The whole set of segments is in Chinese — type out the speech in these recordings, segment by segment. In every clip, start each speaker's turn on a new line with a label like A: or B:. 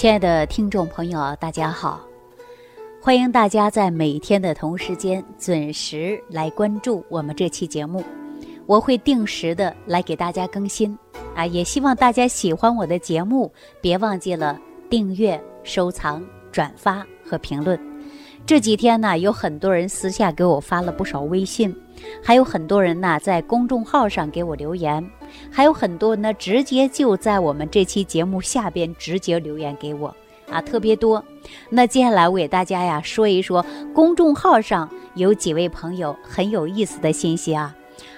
A: 亲爱的听众朋友，大家好！欢迎大家在每天的同时间准时来关注我们这期节目，我会定时的来给大家更新啊！也希望大家喜欢我的节目，别忘记了订阅、收藏、转发和评论。这几天呢，有很多人私下给我发了不少微信，还有很多人呢在公众号上给我留言。还有很多呢，直接就在我们这期节目下边直接留言给我啊，特别多。那接下来我给大家呀说一说公众号上有几位朋友很有意思的信息啊。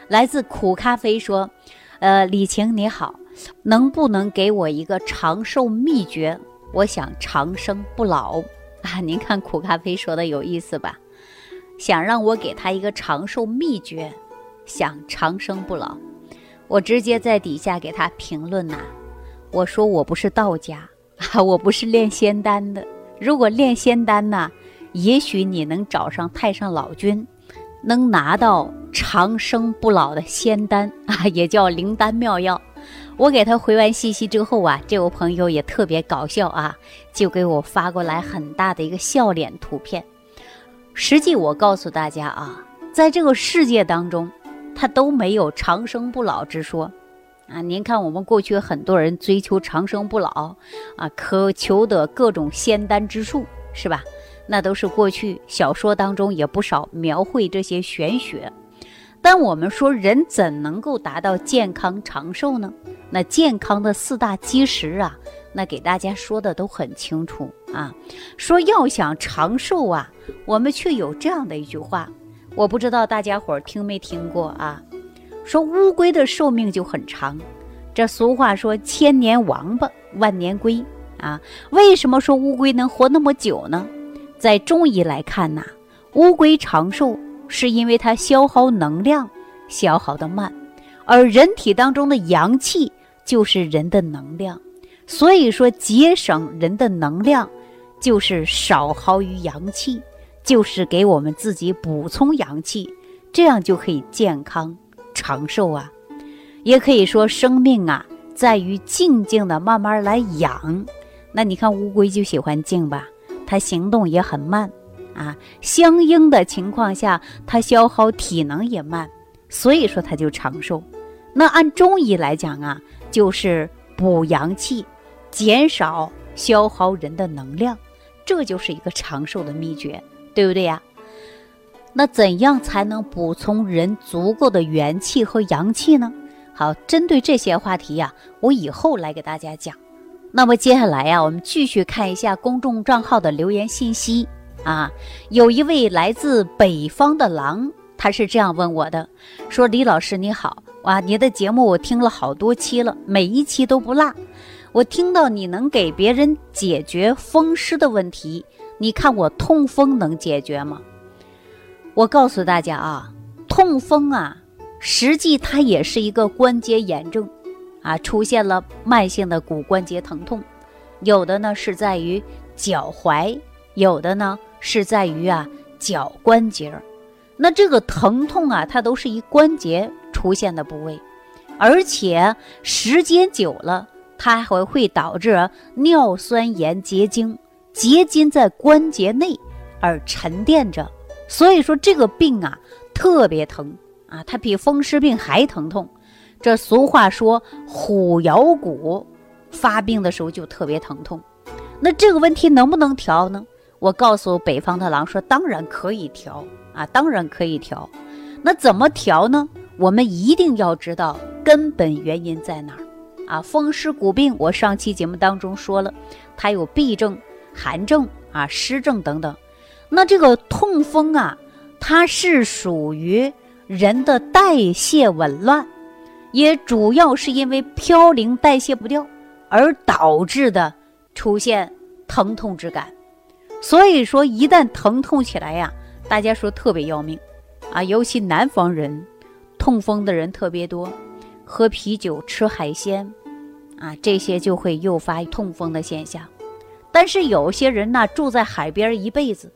A: 来自苦咖啡说，呃，李晴你好，能不能给我一个长寿秘诀？我想长生不老 啊。您看苦咖啡说的有意思吧？想让我给他一个长寿秘诀，想长生不老。我直接在底下给他评论呐，我说我不是道家啊，我不是炼仙丹的。如果炼仙丹呢，也许你能找上太上老君，能拿到长生不老的仙丹啊，也叫灵丹妙药。我给他回完信息之后啊，这位朋友也特别搞笑啊，就给我发过来很大的一个笑脸图片。实际我告诉大家啊，在这个世界当中。他都没有长生不老之说，啊，您看我们过去很多人追求长生不老，啊，渴求的各种仙丹之术，是吧？那都是过去小说当中也不少描绘这些玄学。但我们说人怎能够达到健康长寿呢？那健康的四大基石啊，那给大家说的都很清楚啊。说要想长寿啊，我们却有这样的一句话。我不知道大家伙儿听没听过啊？说乌龟的寿命就很长，这俗话说“千年王八，万年龟”啊。为什么说乌龟能活那么久呢？在中医来看呐，乌龟长寿是因为它消耗能量消耗的慢，而人体当中的阳气就是人的能量，所以说节省人的能量就是少耗于阳气。就是给我们自己补充阳气，这样就可以健康长寿啊。也可以说，生命啊，在于静静的慢慢来养。那你看乌龟就喜欢静吧，它行动也很慢啊。相应的情况下，它消耗体能也慢，所以说它就长寿。那按中医来讲啊，就是补阳气，减少消耗人的能量，这就是一个长寿的秘诀。对不对呀？那怎样才能补充人足够的元气和阳气呢？好，针对这些话题呀，我以后来给大家讲。那么接下来呀，我们继续看一下公众账号的留言信息啊。有一位来自北方的狼，他是这样问我的：说李老师你好，哇，你的节目我听了好多期了，每一期都不落。我听到你能给别人解决风湿的问题。你看我痛风能解决吗？我告诉大家啊，痛风啊，实际它也是一个关节炎症，啊，出现了慢性的骨关节疼痛，有的呢是在于脚踝，有的呢是在于啊脚关节儿那这个疼痛啊，它都是一关节出现的部位，而且时间久了，它还会导致尿酸盐结晶。结晶在关节内而沉淀着，所以说这个病啊特别疼啊，它比风湿病还疼痛。这俗话说虎咬骨，发病的时候就特别疼痛。那这个问题能不能调呢？我告诉北方的狼说，当然可以调啊，当然可以调。那怎么调呢？我们一定要知道根本原因在哪儿啊。风湿骨病，我上期节目当中说了，它有痹症。寒症啊，湿症等等，那这个痛风啊，它是属于人的代谢紊乱，也主要是因为嘌呤代谢不掉而导致的出现疼痛之感。所以说，一旦疼痛起来呀，大家说特别要命啊，尤其南方人，痛风的人特别多，喝啤酒、吃海鲜啊，这些就会诱发痛风的现象。但是有些人呢，住在海边一辈子，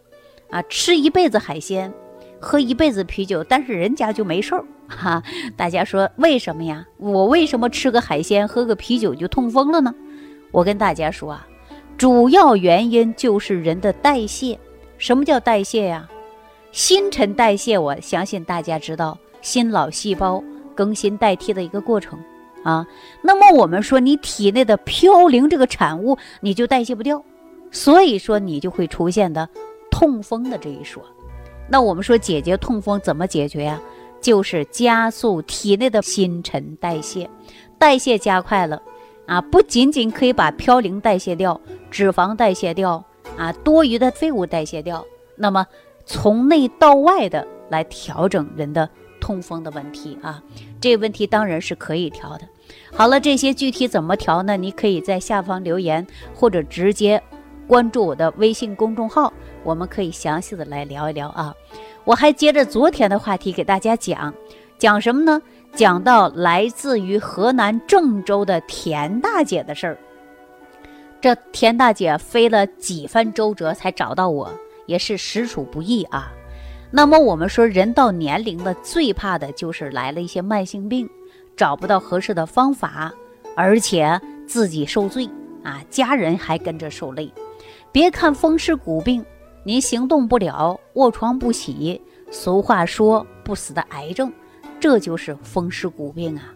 A: 啊，吃一辈子海鲜，喝一辈子啤酒，但是人家就没事儿哈。大家说为什么呀？我为什么吃个海鲜，喝个啤酒就痛风了呢？我跟大家说啊，主要原因就是人的代谢。什么叫代谢呀？新陈代谢，我相信大家知道，新老细胞更新代替的一个过程啊。那么我们说，你体内的嘌呤这个产物，你就代谢不掉，所以说你就会出现的痛风的这一说。那我们说解决痛风怎么解决呀？就是加速体内的新陈代谢，代谢加快了啊，不仅仅可以把嘌呤代谢掉，脂肪代谢掉啊，多余的废物代谢掉，那么从内到外的来调整人的痛风的问题啊，这个问题当然是可以调的。好了，这些具体怎么调呢？你可以在下方留言，或者直接关注我的微信公众号，我们可以详细的来聊一聊啊。我还接着昨天的话题给大家讲，讲什么呢？讲到来自于河南郑州的田大姐的事儿。这田大姐飞了几番周折才找到我，也是实属不易啊。那么我们说，人到年龄了，最怕的就是来了一些慢性病，找不到合适的方法，而且自己受罪啊，家人还跟着受累。别看风湿骨病。您行动不了，卧床不起。俗话说“不死的癌症”，这就是风湿骨病啊。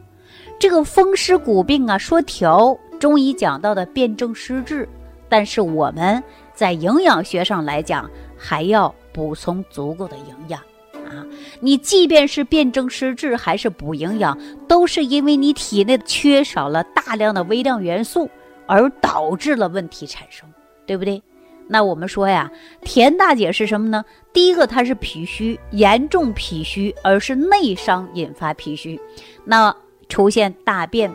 A: 这个风湿骨病啊，说调，中医讲到的辨证施治，但是我们在营养学上来讲，还要补充足够的营养啊。你即便是辨证施治，还是补营养，都是因为你体内缺少了大量的微量元素，而导致了问题产生，对不对？那我们说呀，田大姐是什么呢？第一个，她是脾虚，严重脾虚，而是内伤引发脾虚，那出现大便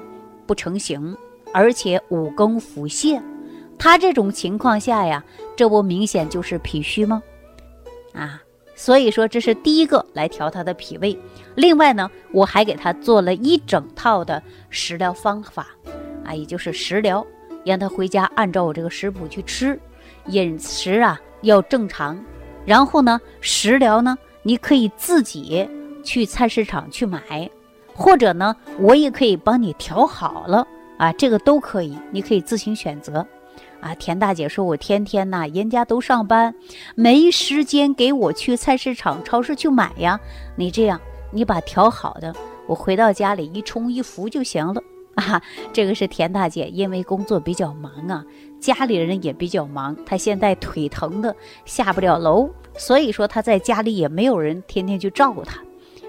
A: 不成形，而且五更腹泻，她这种情况下呀，这不明显就是脾虚吗？啊，所以说这是第一个来调她的脾胃。另外呢，我还给她做了一整套的食疗方法，啊，也就是食疗，让她回家按照我这个食谱去吃。饮食啊要正常，然后呢，食疗呢，你可以自己去菜市场去买，或者呢，我也可以帮你调好了啊，这个都可以，你可以自行选择。啊，田大姐说，我天天呐，人家都上班，没时间给我去菜市场、超市去买呀。你这样，你把调好的，我回到家里一冲一服就行了。啊，这个是田大姐，因为工作比较忙啊，家里人也比较忙，他现在腿疼的下不了楼，所以说他在家里也没有人天天去照顾他，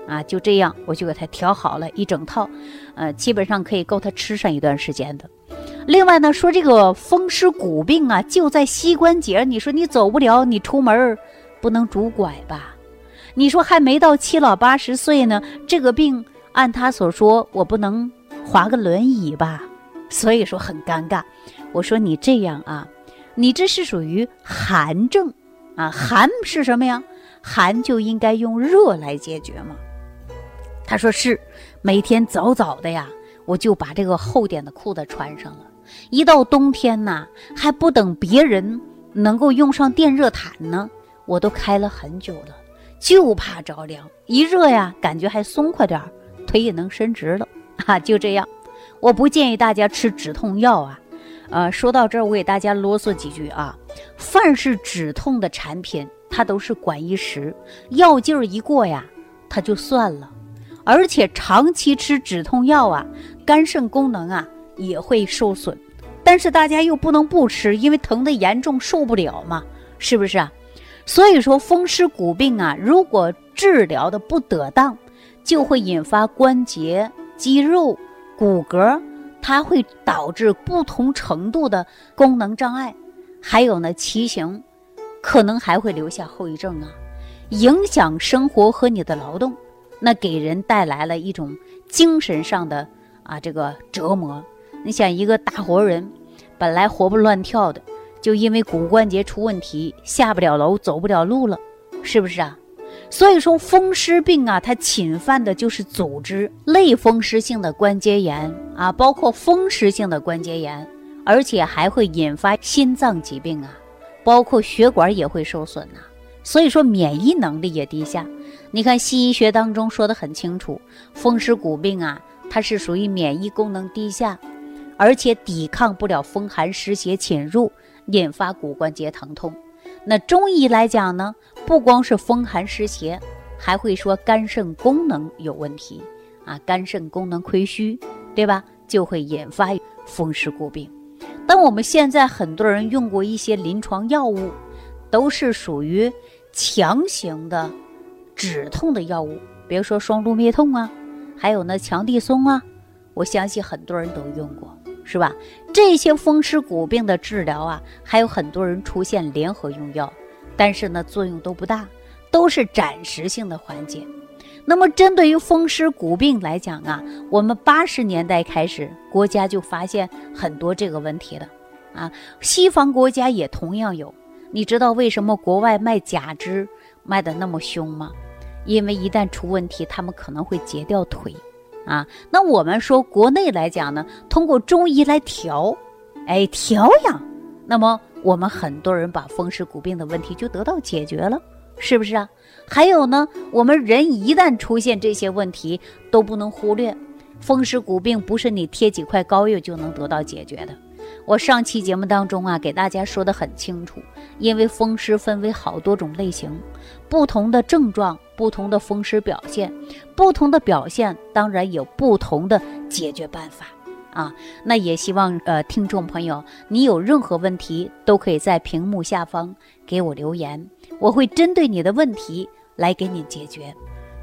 A: 啊，就这样我就给他调好了一整套，呃，基本上可以够他吃上一段时间的。另外呢，说这个风湿骨病啊，就在膝关节，你说你走不了，你出门不能拄拐吧？你说还没到七老八十岁呢，这个病按他所说，我不能。划个轮椅吧，所以说很尴尬。我说你这样啊，你这是属于寒症啊，寒是什么呀？寒就应该用热来解决嘛。他说是，每天早早的呀，我就把这个厚点的裤子穿上了。一到冬天呐，还不等别人能够用上电热毯呢，我都开了很久了，就怕着凉。一热呀，感觉还松快点儿，腿也能伸直了。啊，就这样，我不建议大家吃止痛药啊。呃，说到这儿，我给大家啰嗦几句啊。凡是止痛的产品，它都是管一时，药劲儿一过呀，它就算了。而且长期吃止痛药啊，肝肾功能啊也会受损。但是大家又不能不吃，因为疼的严重受不了嘛，是不是啊？所以说风湿骨病啊，如果治疗的不得当，就会引发关节。肌肉、骨骼，它会导致不同程度的功能障碍，还有呢，畸形，可能还会留下后遗症啊，影响生活和你的劳动，那给人带来了一种精神上的啊这个折磨。你想，一个大活人，本来活蹦乱跳的，就因为骨关节出问题，下不了楼，走不了路了，是不是啊？所以说风湿病啊，它侵犯的就是组织类风湿性的关节炎啊，包括风湿性的关节炎，而且还会引发心脏疾病啊，包括血管也会受损呐。所以说免疫能力也低下。你看西医学当中说的很清楚，风湿骨病啊，它是属于免疫功能低下，而且抵抗不了风寒湿邪侵入，引发骨关节疼痛。那中医来讲呢，不光是风寒湿邪，还会说肝肾功能有问题啊，肝肾功能亏虚，对吧？就会引发风湿骨病。但我们现在很多人用过一些临床药物，都是属于强行的止痛的药物，比如说双氯灭痛啊，还有呢强地松啊，我相信很多人都用过。是吧？这些风湿骨病的治疗啊，还有很多人出现联合用药，但是呢，作用都不大，都是暂时性的缓解。那么，针对于风湿骨病来讲啊，我们八十年代开始，国家就发现很多这个问题了啊。西方国家也同样有。你知道为什么国外卖假肢卖的那么凶吗？因为一旦出问题，他们可能会截掉腿。啊，那我们说国内来讲呢，通过中医来调，哎，调养，那么我们很多人把风湿骨病的问题就得到解决了，是不是啊？还有呢，我们人一旦出现这些问题，都不能忽略，风湿骨病不是你贴几块膏药就能得到解决的。我上期节目当中啊，给大家说的很清楚，因为风湿分为好多种类型，不同的症状。不同的风湿表现，不同的表现，当然有不同的解决办法啊。那也希望呃，听众朋友，你有任何问题，都可以在屏幕下方给我留言，我会针对你的问题来给你解决。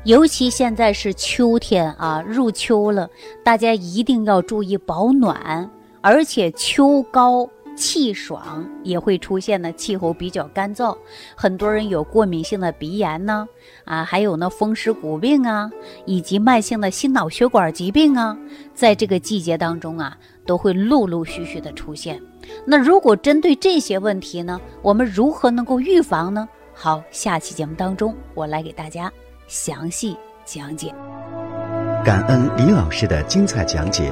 A: 尤其现在是秋天啊，入秋了，大家一定要注意保暖，而且秋高。气爽也会出现呢，气候比较干燥，很多人有过敏性的鼻炎呢，啊，还有呢风湿骨病啊，以及慢性的心脑血管疾病啊，在这个季节当中啊，都会陆陆续续的出现。那如果针对这些问题呢，我们如何能够预防呢？好，下期节目当中我来给大家详细讲解。
B: 感恩李老师的精彩讲解。